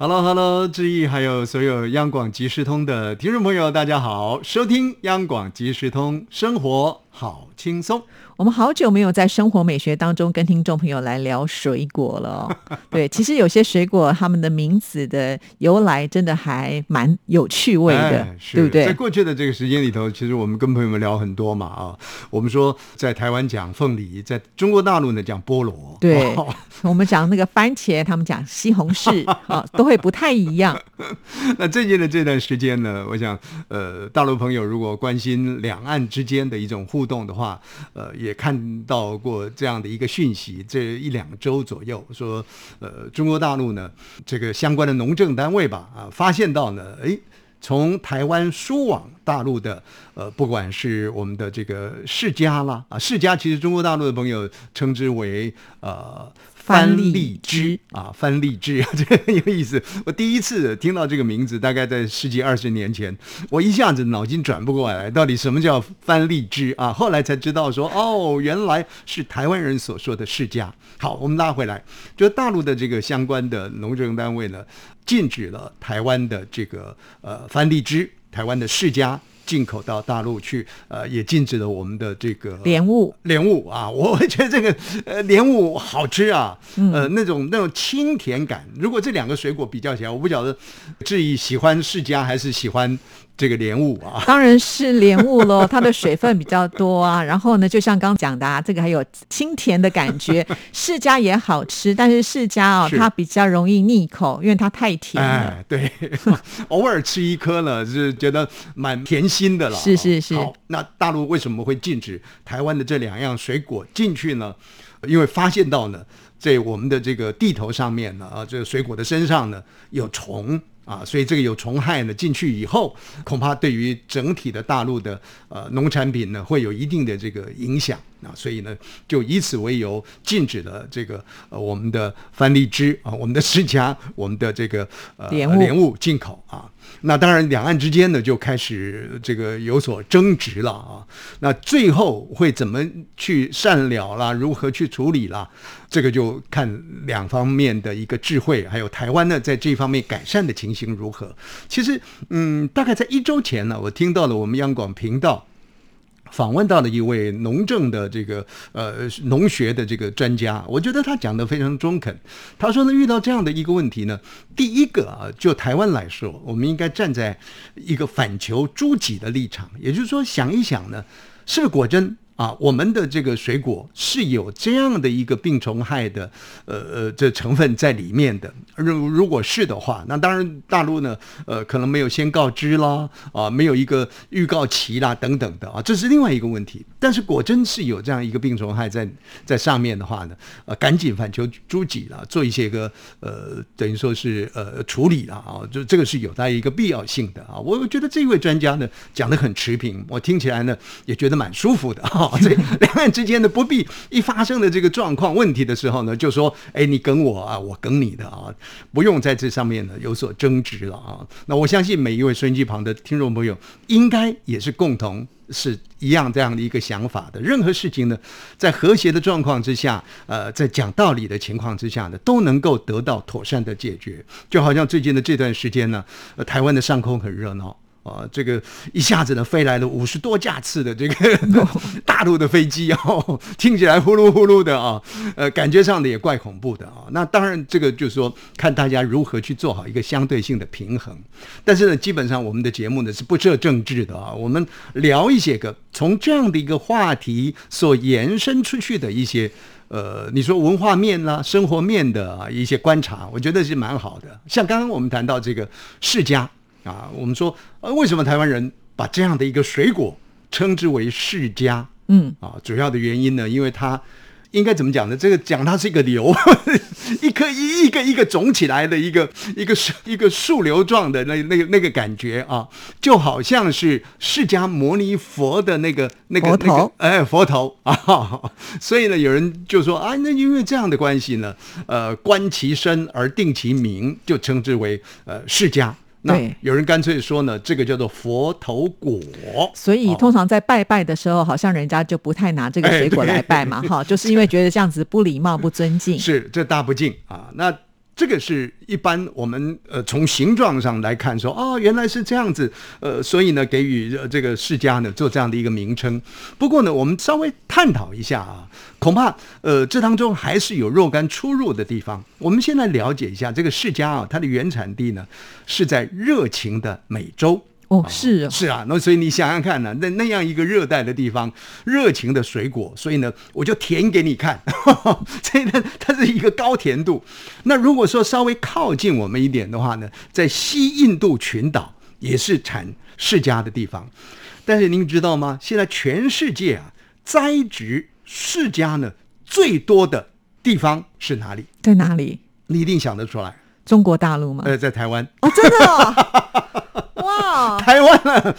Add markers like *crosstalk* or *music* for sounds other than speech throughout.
Hello，Hello，志毅，还有所有央广即时通的听众朋友，大家好，收听央广即时通，生活好轻松。我们好久没有在生活美学当中跟听众朋友来聊水果了、哦。*laughs* 对，其实有些水果它们的名字的由来真的还蛮有趣味的，哎、对不对？在过去的这个时间里头，其实我们跟朋友们聊很多嘛啊，我们说在台湾讲凤梨，在中国大陆呢讲菠萝，对，哦、我们讲那个番茄，他们讲西红柿 *laughs* 啊，都会不太一样。*laughs* 那最近的这段时间呢，我想呃，大陆朋友如果关心两岸之间的一种互动的话，呃，也看到过这样的一个讯息，这一两周左右说，呃，中国大陆呢这个相关的农政单位吧啊，发现到呢，诶。从台湾输往大陆的，呃，不管是我们的这个世家啦，啊，世家其实中国大陆的朋友称之为呃番荔枝啊，番荔枝啊，*laughs* 这个很有意思。我第一次听到这个名字，大概在十几二十年前，我一下子脑筋转不过来，到底什么叫番荔枝啊？后来才知道说，哦，原来是台湾人所说的世家。好，我们拉回来，就大陆的这个相关的农政单位呢，禁止了台湾的这个呃番荔枝，台湾的世家。进口到大陆去，呃，也禁止了我们的这个莲雾。莲雾啊，*laughs* 我会觉得这个呃莲雾好吃啊，呃，那种那种清甜感。如果这两个水果比较起来，我不晓得志毅喜欢世家还是喜欢这个莲雾啊？当然是莲雾喽，*laughs* 它的水分比较多啊。然后呢，就像刚讲的啊，这个还有清甜的感觉。*laughs* 释迦也好吃，但是释迦哦，它比较容易腻口，因为它太甜了。哎，对，*laughs* 偶尔吃一颗呢，是觉得蛮甜心的了。是是是。好，那大陆为什么会禁止台湾的这两样水果进去呢？因为发现到呢，在我们的这个地头上面呢，啊，这个水果的身上呢有虫。啊，所以这个有虫害呢，进去以后，恐怕对于整体的大陆的呃农产品呢，会有一定的这个影响啊，所以呢，就以此为由禁止了这个呃我们的番荔枝啊，我们的释迦，我们的这个呃莲雾进口啊。那当然，两岸之间呢就开始这个有所争执了啊。那最后会怎么去善了啦？如何去处理啦？这个就看两方面的一个智慧，还有台湾呢在这方面改善的情形如何。其实，嗯，大概在一周前呢，我听到了我们央广频道。访问到了一位农政的这个呃农学的这个专家，我觉得他讲的非常中肯。他说呢，遇到这样的一个问题呢，第一个啊，就台湾来说，我们应该站在一个反求诸己的立场，也就是说，想一想呢，是不是果真？啊，我们的这个水果是有这样的一个病虫害的，呃呃，这成分在里面的。如如果是的话，那当然大陆呢，呃，可能没有先告知啦，啊，没有一个预告期啦，等等的啊，这是另外一个问题。但是果真是有这样一个病虫害在在上面的话呢，呃，赶紧反求诸己了，做一些个呃，等于说是呃处理了啊，就这个是有它一个必要性的啊。我觉得这位专家呢讲的很持平，我听起来呢也觉得蛮舒服的啊。这 *laughs* 两岸之间的不必一发生的这个状况问题的时候呢，就说哎，你梗我啊，我梗你的啊，不用在这上面呢有所争执了啊。那我相信每一位收音机旁的听众朋友，应该也是共同是一样这样的一个想法的。任何事情呢，在和谐的状况之下，呃，在讲道理的情况之下呢，都能够得到妥善的解决。就好像最近的这段时间呢，呃，台湾的上空很热闹。啊，这个一下子呢飞来了五十多架次的这个 *laughs* 大陆的飞机哦，听起来呼噜呼噜的啊，呃，感觉上的也怪恐怖的啊。那当然，这个就是说看大家如何去做好一个相对性的平衡。但是呢，基本上我们的节目呢是不设政治的啊，我们聊一些个从这样的一个话题所延伸出去的一些。呃，你说文化面啦、生活面的啊一些观察，我觉得是蛮好的。像刚刚我们谈到这个世家。啊，我们说，呃，为什么台湾人把这样的一个水果称之为世家？嗯，啊，主要的原因呢，因为它应该怎么讲呢？这个讲它是一个瘤，*laughs* 一颗一一个一个肿起来的一个一个一个树瘤状的那那个那个感觉啊，就好像是释迦牟尼佛的那个那个佛头那个哎佛头啊，*laughs* 所以呢，有人就说啊，那因为这样的关系呢，呃，观其身而定其名，就称之为呃释迦。那对有人干脆说呢，这个叫做佛头果。所以通常在拜拜的时候，好像人家就不太拿这个水果来拜嘛，哈，就是因为觉得这样子不礼貌、不尊敬。是，这大不敬啊。那这个是一般我们呃从形状上来看说，哦，原来是这样子，呃，所以呢给予呃这个释迦呢做这样的一个名称。不过呢，我们稍微探讨一下啊，恐怕呃这当中还是有若干出入的地方。我们先来了解一下这个世家啊，它的原产地呢是在热情的美洲。哦，是啊，是啊，那所以你想想看呢、那那样一个热带的地方，热情的水果，所以呢，我就甜给你看，*laughs* 所以呢，它是一个高甜度。那如果说稍微靠近我们一点的话呢，在西印度群岛也是产释迦的地方，但是您知道吗？现在全世界啊，栽植释迦呢最多的地方是哪里？在哪里？你一定想得出来，中国大陆吗？呃，在台湾。哦，真的哦，*laughs* 哇，台湾呢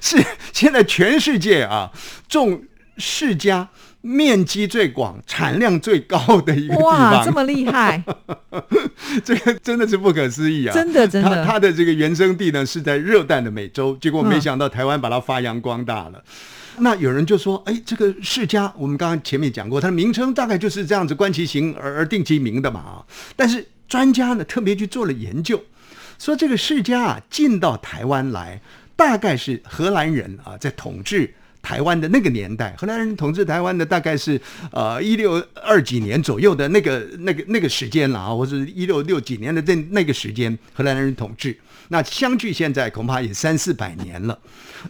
是现在全世界啊种释迦面积最广、产量最高的一个地哇，这么厉害，*laughs* 这个真的是不可思议啊！真的真的它它的这个原生地呢是在热带的美洲，结果嗯没想到台湾把它发扬光大了。那有人就说：“哎，这个世家，我们刚刚前面讲过，它的名称大概就是这样子，观其形而而定其名的嘛啊。但是专家呢特别去做了研究，说这个世家啊进到台湾来，大概是荷兰人啊在统治台湾的那个年代，荷兰人统治台湾的大概是呃一六二几年左右的那个那个那个时间了啊，或者一六六几年的那那个时间，荷兰人统治。那相距现在恐怕也三四百年了。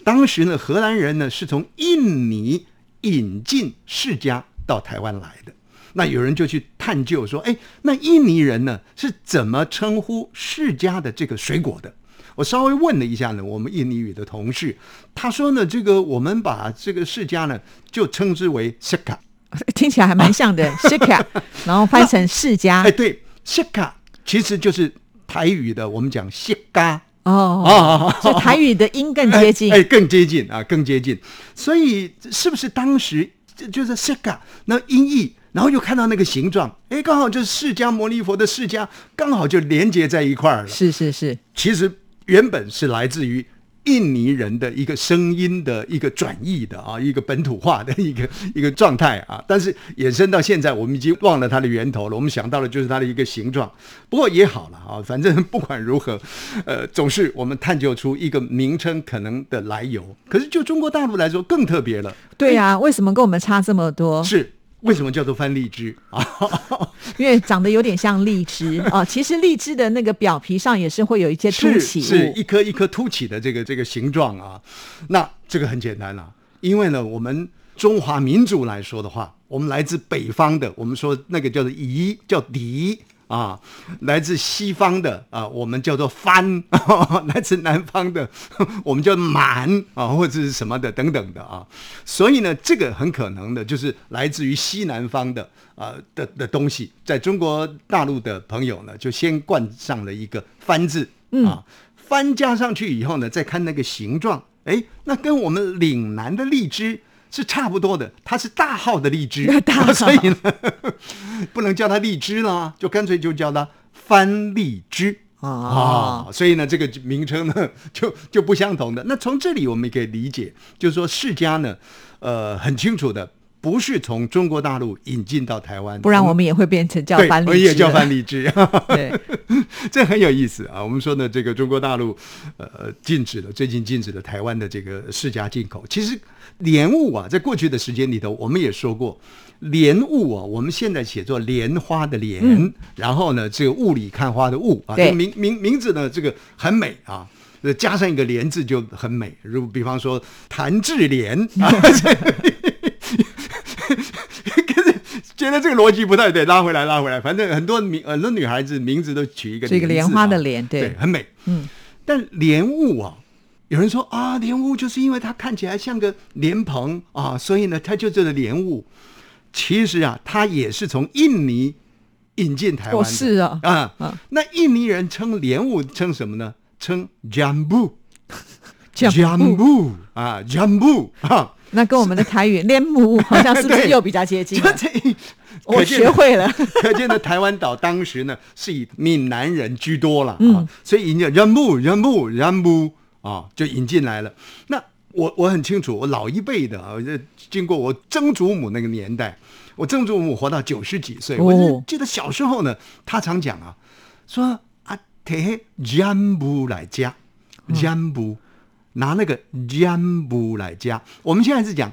当时呢，荷兰人呢是从印尼引进世家到台湾来的。那有人就去探究说，哎，那印尼人呢是怎么称呼释迦的这个水果的？我稍微问了一下呢，我们印尼语的同事，他说呢，这个我们把这个释迦呢就称之为 shika。听起来还蛮像的 *laughs* shika，然后翻成释迦哎，，对，shika 其实就是台语的我们讲谢嘎。哦，啊，所以台语的音更接近哎，哎更接近啊，更接近。所以是不是当时就就是 shika 那音译，然后又看到那个形状，哎，刚好就是释迦牟尼佛的释迦，刚好就连接在一块儿了。是是是，其实原本是来自于印尼人的一个声音的一个转译的啊，一个本土化的一个 *laughs* 一个状态啊，但是衍生到现在，我们已经忘了它的源头了，我们想到的就是它的一个形状。不过也好了啊，反正不管如何，呃，总是我们探究出一个名称可能的来由。可是就中国大陆来说，更特别了，对呀、为什么跟我们差这么多？是为什么叫做番荔枝啊？*laughs* 因为长得有点像荔枝 *laughs* 哦。其实荔枝的那个表皮上也是会有一些凸起物，是一颗一颗凸起的这个这个形状啊。那这个很简单啦、因为呢，我们中华民族来说的话，我们来自北方的，我们说那个叫做夷，叫狄。啊，来自西方的啊，我们叫做番；*laughs* 来自南方的，*laughs* 我们叫满啊，或者是什么的等等的啊。所以呢，这个很可能的就是来自于西南方的啊的的东西，在中国大陆的朋友呢，就先冠上了一个“番”字啊，番加上去以后呢，再看那个形状，哎，那跟我们岭南的荔枝。是差不多的，它是大号的荔枝，*laughs* 大号所以呢，*laughs* 不能叫它荔枝呢，就干脆就叫它番荔枝。哦啊，所以呢，这个名称呢 *laughs* 就就不相同的。那从这里我们也可以理解，就是说世家呢，呃，很清楚的，不是从中国大陆引进到台湾，不然我们也会变成叫对，番荔枝我也叫了番荔枝。*laughs* 对，*laughs* 这很有意思啊！我们说呢，这个中国大陆呃禁止了，最近禁止了台湾的这个释迦进口。其实莲雾啊，在过去的时间里头，我们也说过，莲雾啊，我们现在写作莲花的莲，然后呢，这个雾里看花的雾啊，这个名名名字呢，这个很美啊。呃加上一个“莲”字就很美，如比方说谭志莲啊，*laughs* 觉得这个逻辑不太对，拉回来拉回来，反正很多名很多女孩子名字都取一个是一个莲花的啊莲对对，很美。嗯，但莲雾啊，有人说啊，莲雾就是因为它看起来像个莲蓬啊，所以呢，它就叫做莲雾。其实啊，它也是从印尼引进台湾的。是啊，啊，嗯那印尼人称莲雾称什么呢？称 jambu。*laughs* 这样 jambu 啊，jambu 啊，那跟我们的台语连母好像是不是 *laughs* 又比较接近我学会了，*laughs* 可见的台湾岛当时呢是以闽南人居多了啊，嗯所以引进人母人母人母啊就引进来了。那我我很清楚，我老一辈的啊，这经过我曾祖母那个年代，我曾祖母活到九十几岁，哦。我就记得小时候呢，她常讲啊，说啊，摕人布来加，人布拿那个人布来加，我们现在是讲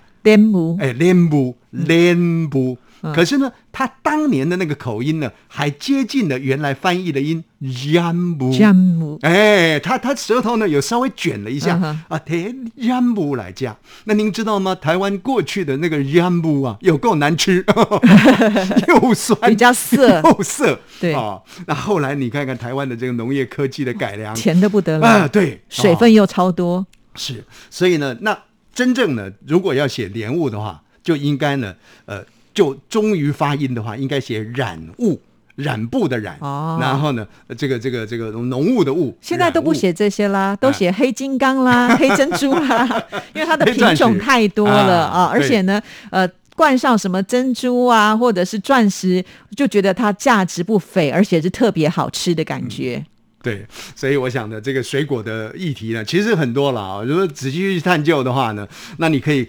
哎，莲布莲布。嗯可是呢，他当年的那个口音呢，还接近了原来翻译的音烟布。这样母哎，他他舌头呢有稍微卷了一下、啊，贴烟布来讲。那您知道吗？台湾过去的那个烟布啊，有够难吃，*laughs* 又酸比较涩，又涩。对。啊，那后来你看看台湾的这个农业科技的改良。甜的不得了。啊，对，啊水分又超多。是，所以呢，那真正呢，如果要写莲雾的话，就应该呢，呃，就终于发音的话，应该写染物，染布的染，哦然后呢，呃这个这个这个浓雾的雾，现在都不写这些啦，都写黑金刚啦、*laughs* 黑珍珠啦，*laughs* 因为它的品种太多了啊，啊而且呢，呃。冠上什么珍珠啊，或者是钻石，就觉得它价值不菲，而且是特别好吃的感觉。对，所以我想呢，这个水果的议题呢，其实很多了啊。如果仔细去探究的话呢，那你可以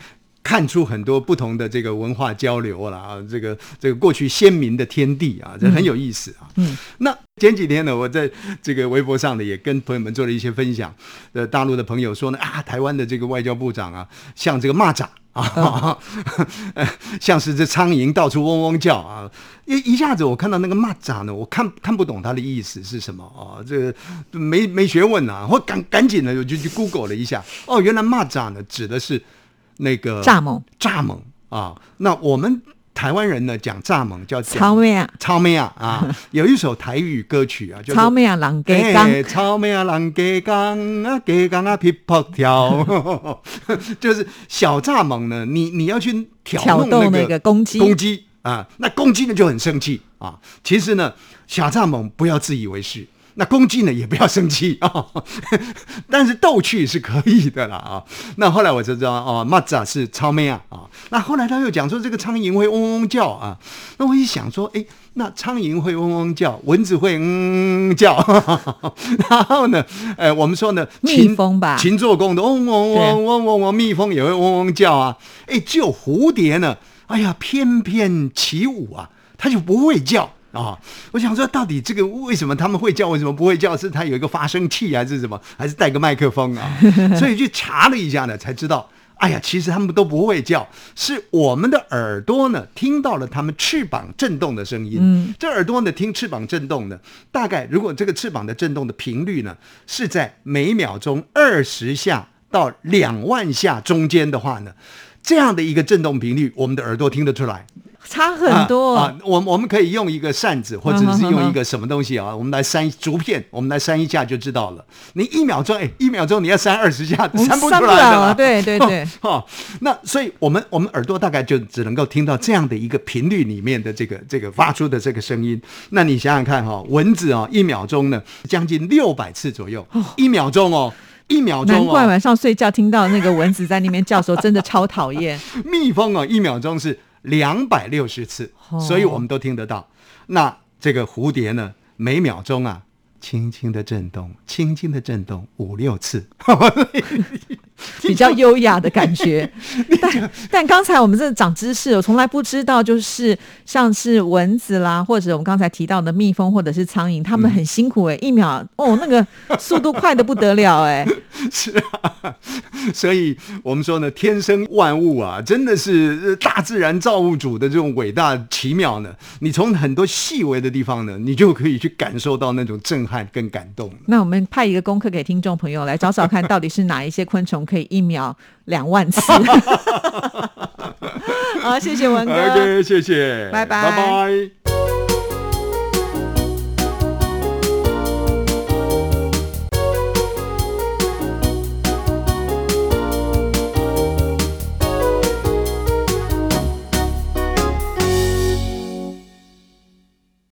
看出很多不同的这个文化交流了啊。这个这个过去先民的天地啊，这很有意思啊。嗯，那前几天呢，我在这个微博上呢，也跟朋友们做了一些分享。呃，大陆的朋友说呢，啊，台湾的这个外交部长啊，像这个蚂蚱。啊，呃 *laughs* 像是这苍蝇到处嗡嗡叫啊！一一下子我看到那个蚂蚱呢，我看看不懂它的意思是什么啊？这个没没学问啊！我赶赶紧的我就去 Google 了一下，哦，原来蚂蚱呢指的是那个蚱蜢、蚱蜢啊。那我们台湾人呢讲蚱蜢叫讲草莓啊，草莓啊啊，*laughs* 有一首台语歌曲啊，叫做草莓啊，狼给刚，哎草莓啊，人鸡缸啊，给缸啊，皮泡跳，*laughs* 就是小蚱蜢呢，你你要去挑挑那个公鸡，公鸡啊，那公鸡呢就很生气啊。其实呢，小蚱蜢不要自以为是。那公鸡呢也不要生气啊，*laughs* *laughs* 但是逗趣是可以的啦啊。那后来我就知道哦，蚂蚱是超妹啊啊。那后来他又讲说这个苍蝇会嗡嗡叫啊。那我一想说，哎，那苍蝇会嗡嗡叫，蚊子会嗯叫，*laughs* 然后呢，呃，我们说呢，蜜禽蜂吧勤做工的嗡嗡嗡嗡嗡嗡，蜜蜂也会嗡嗡叫啊。哎，只有蝴蝶呢，哎呀，翩翩起舞啊，它就不会叫。啊、我想说，到底这个为什么他们会叫，为什么不会叫？是它有一个发声器，还是什么？还是带个麦克风啊？*laughs* 所以去查了一下呢，才知道，哎呀，其实他们都不会叫，是我们的耳朵呢听到了它们翅膀震动的声音。嗯，这耳朵呢听翅膀震动呢，大概如果这个翅膀的震动的频率呢是在每秒钟二十下到两万下中间的话呢，这样的一个震动频率，我们的耳朵听得出来。差很多。啊啊我我们可以用一个扇子，或者是用一个什么东西啊，我们来扇竹片，我们来扇一下就知道了。你一秒钟，哎，一秒钟你要扇二十下，*laughs* 扇不出来的 *laughs* 对对对哦，那所以我们我们耳朵大概就只能够听到这样的一个频率里面的这个这个发出的这个声音。那你想想看哈、蚊子啊、一秒钟呢将近六百次左右，一秒钟哦。一秒钟、哦，难怪晚上睡觉听到那个蚊子在那边叫的时候，真的超讨厌。*laughs* 蜜蜂哦，一秒钟是两百六十次，哦所以我们都听得到。那这个蝴蝶呢，每秒钟啊，轻轻的震动，轻轻的震动五六次。*laughs* 比较优雅的感觉。*laughs* 但但刚才我们这长知识，我从来不知道，就是像是蚊子啦，或者我们刚才提到的蜜蜂或者是苍蝇，他们很辛苦哎、一秒哦，那个速度快的不得了哎、*laughs* 是啊，所以我们说呢，天生万物啊，真的是呃大自然造物主的这种伟大奇妙呢。你从很多细微的地方呢，你就可以去感受到那种震撼跟感动。那我们派一个功课给听众朋友来找找看，到底是哪一些昆虫可以一秒两万次？*laughs* 好，谢谢文哥。谢谢，拜拜拜拜。